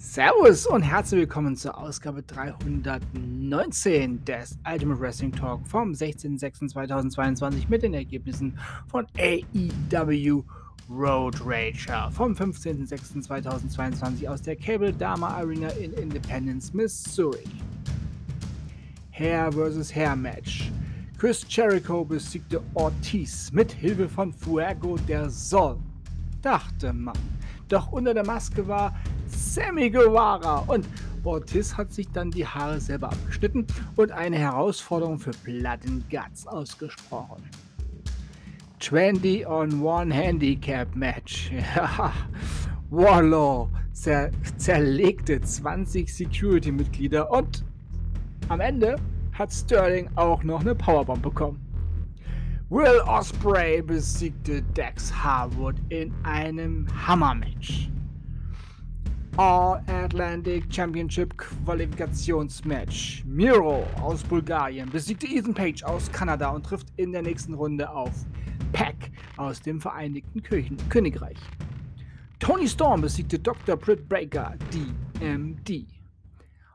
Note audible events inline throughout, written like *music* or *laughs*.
Servus und herzlich willkommen zur Ausgabe 319 des Ultimate Wrestling Talk vom 16.06.2022 mit den Ergebnissen von AEW Road Rager vom 15.06.2022 aus der Cable Dama Arena in Independence, Missouri. Hair vs. Hair Match. Chris Jericho besiegte Ortiz mit Hilfe von Fuego der Sol, dachte man. Doch unter der Maske war Sammy Guevara und Ortiz hat sich dann die Haare selber abgeschnitten und eine Herausforderung für Blood and Guts ausgesprochen. 20 on One Handicap Match. Ja. *laughs* Warlaw zer zerlegte 20 Security-Mitglieder und am Ende hat Sterling auch noch eine Powerbomb bekommen. Will Osprey besiegte Dex Harwood in einem Hammermatch. All-Atlantic Championship Qualifikationsmatch. Miro aus Bulgarien besiegte Ethan Page aus Kanada und trifft in der nächsten Runde auf Pack aus dem Vereinigten Königreich. Tony Storm besiegte Dr. Britt Breaker, DMD.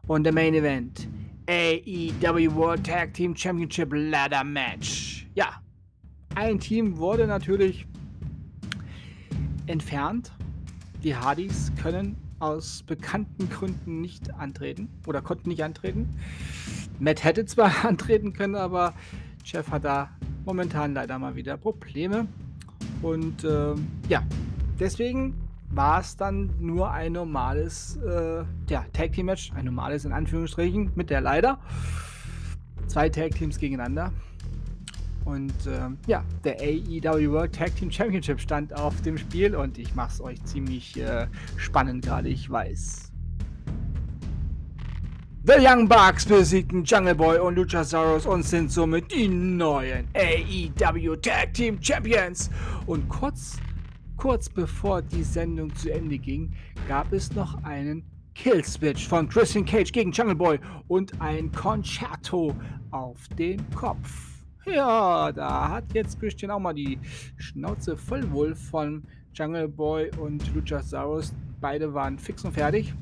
Und der Main Event: AEW World Tag Team Championship Ladder Match. Ja, ein Team wurde natürlich entfernt. Die Hardys können aus bekannten Gründen nicht antreten oder konnten nicht antreten. Matt hätte zwar *laughs* antreten können, aber Jeff hat da momentan leider mal wieder Probleme. Und äh, ja, deswegen war es dann nur ein normales äh, ja, Tag Team Match, ein normales in Anführungsstrichen mit der leider zwei Tag Teams gegeneinander. Und ähm, ja, der AEW World Tag Team Championship stand auf dem Spiel und ich mache es euch ziemlich äh, spannend gerade, ich weiß. The Young Bucks besiegten Jungle Boy und Luchasaurus und sind somit die neuen AEW Tag Team Champions. Und kurz, kurz bevor die Sendung zu Ende ging, gab es noch einen Kill Switch von Christian Cage gegen Jungle Boy und ein Concerto auf den Kopf. Ja, da hat jetzt Christian auch mal die Schnauze voll wohl von Jungle Boy und Luchasaurus. Beide waren fix und fertig.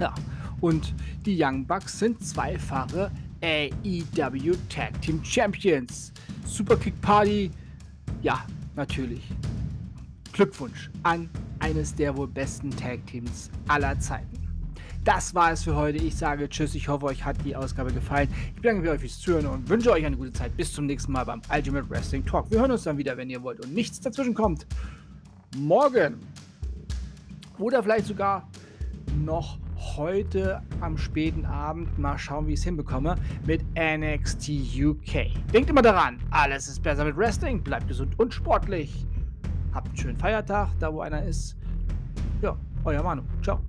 Ja, und die Young Bucks sind zweifache AEW Tag Team Champions. Superkick Party, ja, natürlich. Glückwunsch an eines der wohl besten Tag Teams aller Zeiten. Das war es für heute. Ich sage Tschüss. Ich hoffe, euch hat die Ausgabe gefallen. Ich bedanke mich euch fürs Zuhören und wünsche euch eine gute Zeit. Bis zum nächsten Mal beim Ultimate Wrestling Talk. Wir hören uns dann wieder, wenn ihr wollt und nichts dazwischen kommt. Morgen oder vielleicht sogar noch heute am späten Abend mal schauen, wie ich es hinbekomme mit NXT UK. Denkt immer daran, alles ist besser mit Wrestling. Bleibt gesund und sportlich. Habt einen schönen Feiertag, da wo einer ist. Ja, euer Manu. Ciao.